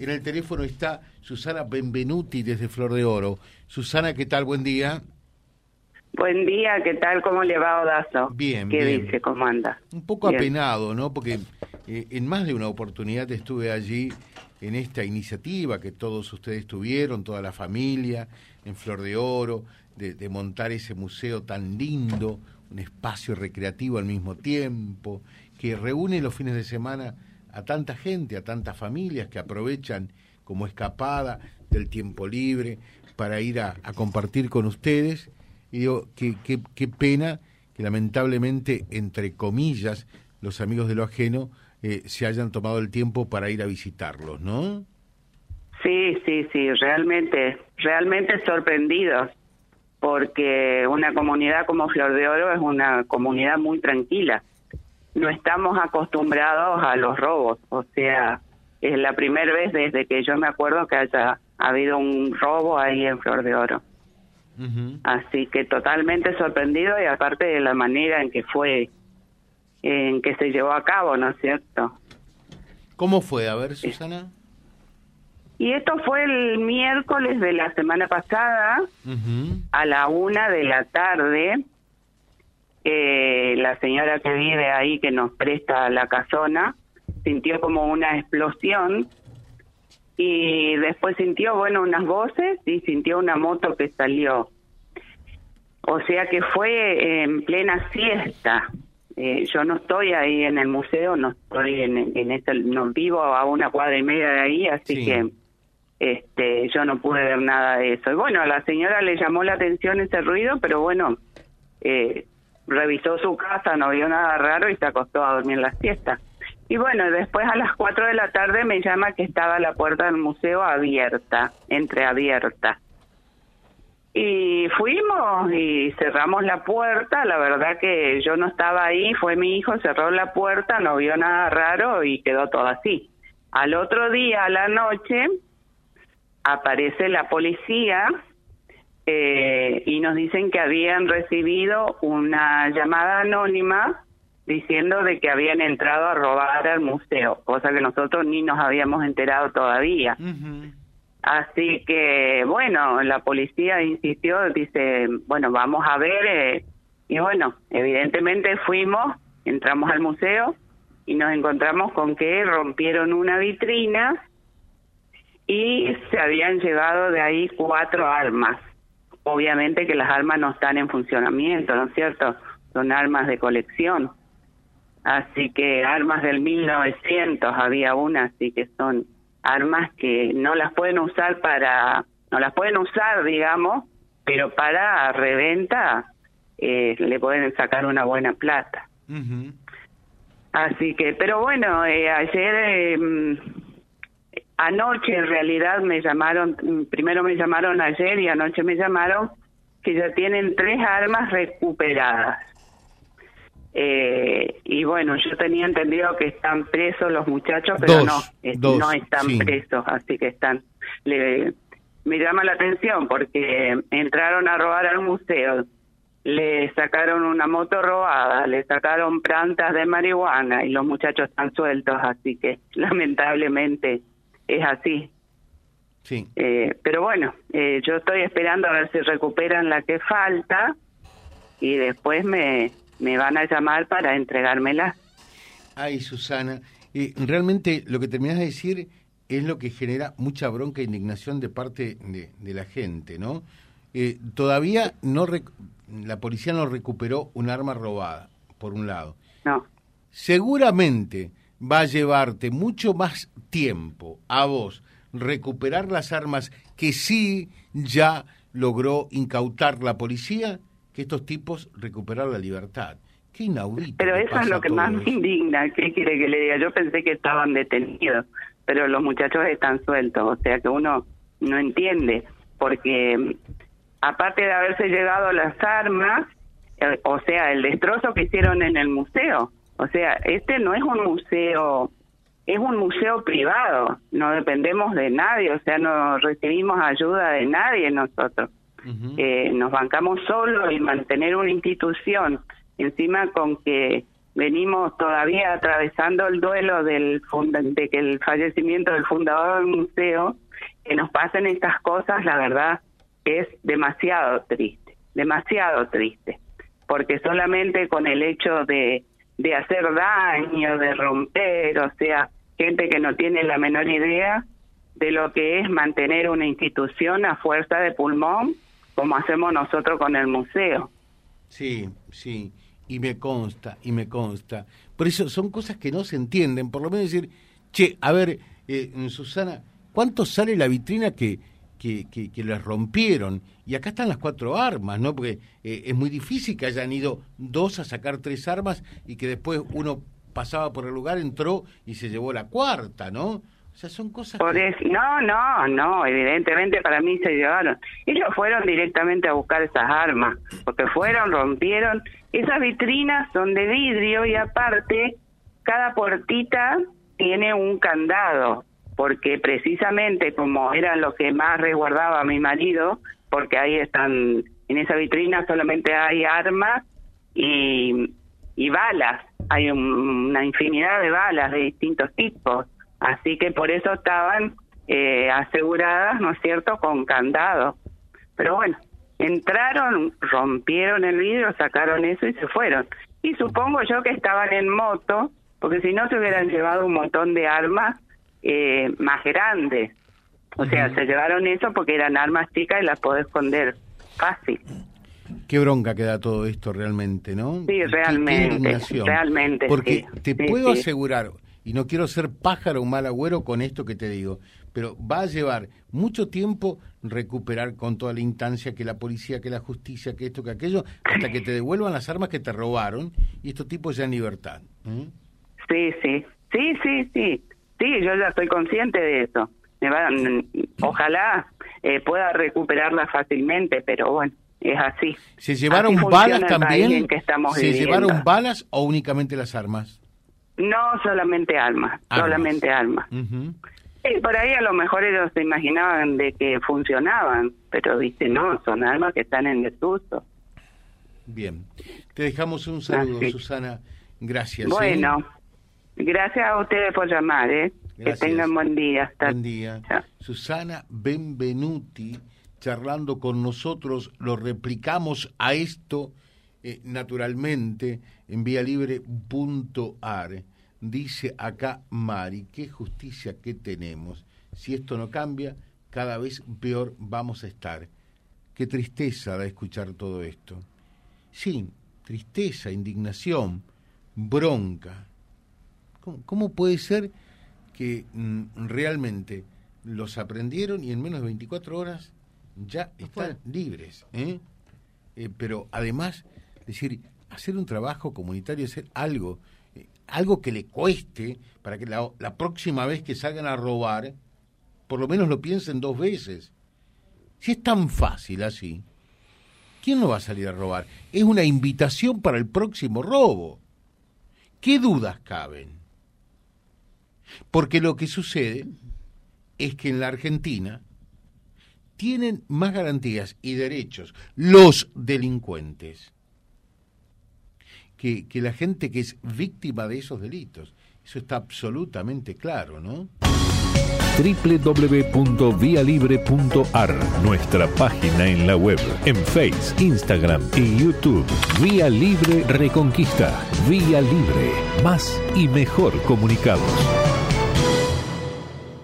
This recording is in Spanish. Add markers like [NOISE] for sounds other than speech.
En el teléfono está Susana Benvenuti desde Flor de Oro. Susana, ¿qué tal? Buen día. Buen día, ¿qué tal? ¿Cómo le va Odazo? Bien, ¿Qué bien. dice? ¿Cómo anda? Un poco Bien. apenado, ¿no? Porque eh, en más de una oportunidad estuve allí en esta iniciativa que todos ustedes tuvieron, toda la familia, en Flor de Oro, de, de montar ese museo tan lindo, un espacio recreativo al mismo tiempo, que reúne los fines de semana a tanta gente, a tantas familias que aprovechan como escapada del tiempo libre para ir a, compartir con ustedes. Y digo, qué, qué, qué pena que lamentablemente, entre comillas, los amigos de lo ajeno eh, se hayan tomado el tiempo para ir a visitarlos, ¿no? Sí, sí, sí, realmente, realmente sorprendidos, porque una comunidad como Flor de Oro es una comunidad muy tranquila. No estamos acostumbrados a los robos, o sea, es la primera vez desde que yo me acuerdo que haya habido un robo ahí en Flor de Oro. Así que totalmente sorprendido y aparte de la manera en que fue, en que se llevó a cabo, ¿no es cierto? ¿Cómo fue? A ver, Susana. Y esto fue el miércoles de la semana pasada a la una de la tarde. La señora que vive ahí, que nos presta la casona, sintió como una explosión y después sintió, bueno, unas voces y sintió una moto que salió. O sea que fue en plena siesta. Eh, yo no estoy ahí en el museo, no estoy en, en este, no vivo a una cuadra y media de ahí, así Sí. que este yo no pude ver nada de eso. Y bueno, a la señora le llamó la atención ese ruido, pero bueno, eh, revisó su casa, no vio nada raro y se acostó a dormir la siesta. Y bueno, después a las 4 de la tarde me llama que estaba la puerta del museo abierta, entreabierta. Y fuimos y cerramos la puerta, la verdad que yo no estaba ahí, fue mi hijo, cerró la puerta, no vio nada raro y quedó todo así. Al otro día, a la noche, aparece la policía eh, y nos dicen que habían recibido una llamada anónima diciendo de que habían entrado a robar al museo, cosa que nosotros ni nos habíamos enterado todavía. Así que, bueno, la policía insistió, dice, bueno, vamos a ver, eh, y bueno, evidentemente fuimos, entramos al museo y nos encontramos con que rompieron una vitrina y se habían llevado de ahí cuatro armas. Obviamente que las armas no están en funcionamiento, ¿no es cierto? Son armas de colección. Así que armas del 1900 había una, así que son armas que no las pueden usar para, no las pueden usar, digamos, pero para reventa eh, le pueden sacar una buena plata. Así que, pero bueno, eh, ayer, eh, mm, anoche en realidad me llamaron, mm, primero me llamaron ayer y anoche me llamaron que ya tienen tres armas recuperadas. Eh, y bueno, yo tenía entendido que están presos los muchachos, pero Dos, no, eh, dos, no están sí. presos, así que están. Le, me llama la atención porque entraron a robar al museo, le sacaron una moto robada, le sacaron plantas de marihuana y los muchachos están sueltos, así que [LAUGHS] lamentablemente es así. Sí. Eh, pero bueno, eh, yo estoy esperando a ver si recuperan la que falta y después me, me van a llamar para entregármela. Ay, Susana, eh, realmente lo que terminás de decir es lo que genera mucha bronca e indignación de parte de, de la gente, ¿no? Eh, todavía no la policía no recuperó un arma robada, por un lado. No, Seguramente va a llevarte mucho más tiempo a vos recuperar las armas que sí ya logró incautar la policía que estos tipos recuperar la libertad. Qué inaudito. pero eso es lo que más me indigna. ¿Qué quiere que le diga? Yo pensé que estaban detenidos, pero los muchachos están sueltos, o sea que uno no entiende, porque mm, aparte de haberse llegado las armas, eh, o sea, el destrozo que hicieron en el museo, o sea, este no es un museo, es un museo privado, no dependemos de nadie, o sea, no recibimos ayuda de nadie nosotros. Eh, nos bancamos solos y mantener una institución encima con que venimos todavía atravesando el duelo del de que el fallecimiento del fundador del museo, que nos pasen estas cosas, la verdad es demasiado triste, demasiado triste, porque solamente con el hecho de, de hacer daño, de romper, o sea, gente que no tiene la menor idea de lo que es mantener una institución a fuerza de pulmón, como hacemos nosotros con el museo. Sí, sí, y me consta, y me consta. Por eso son cosas que no se entienden, por lo menos decir, che, a ver, eh, Susana, ¿cuánto sale la vitrina que, que, que, les rompieron? Y acá están las cuatro armas, ¿no? Porque eh, es muy difícil que hayan ido dos a sacar tres armas y que después uno pasaba por el lugar, entró y se llevó la cuarta, ¿no? O sea, son cosas. Por no, no, no, evidentemente para mí se llevaron. Ellos fueron directamente a buscar esas armas, porque fueron, rompieron. Esas vitrinas son de vidrio y aparte, cada puertita tiene un candado, porque precisamente como eran los que más resguardaba mi marido, porque ahí están, en esa vitrina solamente hay armas y, y balas, hay una infinidad de balas de distintos tipos Así que por eso estaban eh, aseguradas, ¿no es cierto?, con candado. Pero bueno, entraron, rompieron el vidrio, sacaron eso y se fueron. Y supongo yo que estaban en moto, porque si no se hubieran llevado un montón de armas eh, más grandes. O sea, se llevaron eso porque eran armas chicas y las podés esconder fácil. Qué bronca queda todo esto realmente, ¿no? Sí, realmente, realmente. Porque te puedo asegurar, y no quiero ser pájaro o mal agüero con esto que te digo, pero va a llevar mucho tiempo recuperar con toda la instancia que la policía, que la justicia, que esto, que aquello, hasta que te devuelvan las armas que te robaron y estos tipos ya en libertad. Sí, sí, sí, sí, sí, sí, yo ya estoy consciente de eso. Me van, ojalá eh, pueda recuperarlas fácilmente, pero bueno. Es así. ¿Se llevaron balas también? ¿Se llevaron balas o únicamente las armas? No solamente alma, solamente alma. Y por ahí a lo mejor ellos se imaginaban de que funcionaban, pero dice no, son almas que están en desuso. Bien, te dejamos un saludo, Susana. Gracias. ¿eh? Gracias a ustedes por llamar, ¿eh? Que tengan buen día. Hasta... Buen día. Susana Benvenuti charlando con nosotros, lo replicamos a esto eh, naturalmente en vialibre.ar. Dice acá Mari, qué justicia que tenemos. Si esto no cambia, cada vez peor vamos a estar. Qué tristeza da escuchar todo esto. Sí, tristeza, indignación, bronca. ¿Cómo, puede ser que mm, realmente los aprendieron y en menos de 24 horas ya están libres? ¿eh? Eh, pero además, decir, hacer un trabajo comunitario, hacer algo algo que le cueste para que la, próxima vez que salgan a robar, por lo menos lo piensen dos veces. Si es tan fácil así, ¿quién no va a salir a robar? Es una invitación para el próximo robo. ¿Qué dudas caben? Porque lo que sucede es que en la Argentina tienen más garantías y derechos los delincuentes que, que la gente que es víctima de esos delitos. Eso está absolutamente claro, ¿no? www.vialibre.ar, nuestra página en la web, en Face, Instagram y YouTube. Vía Libre Reconquista. Vía Libre. Más y mejor comunicados.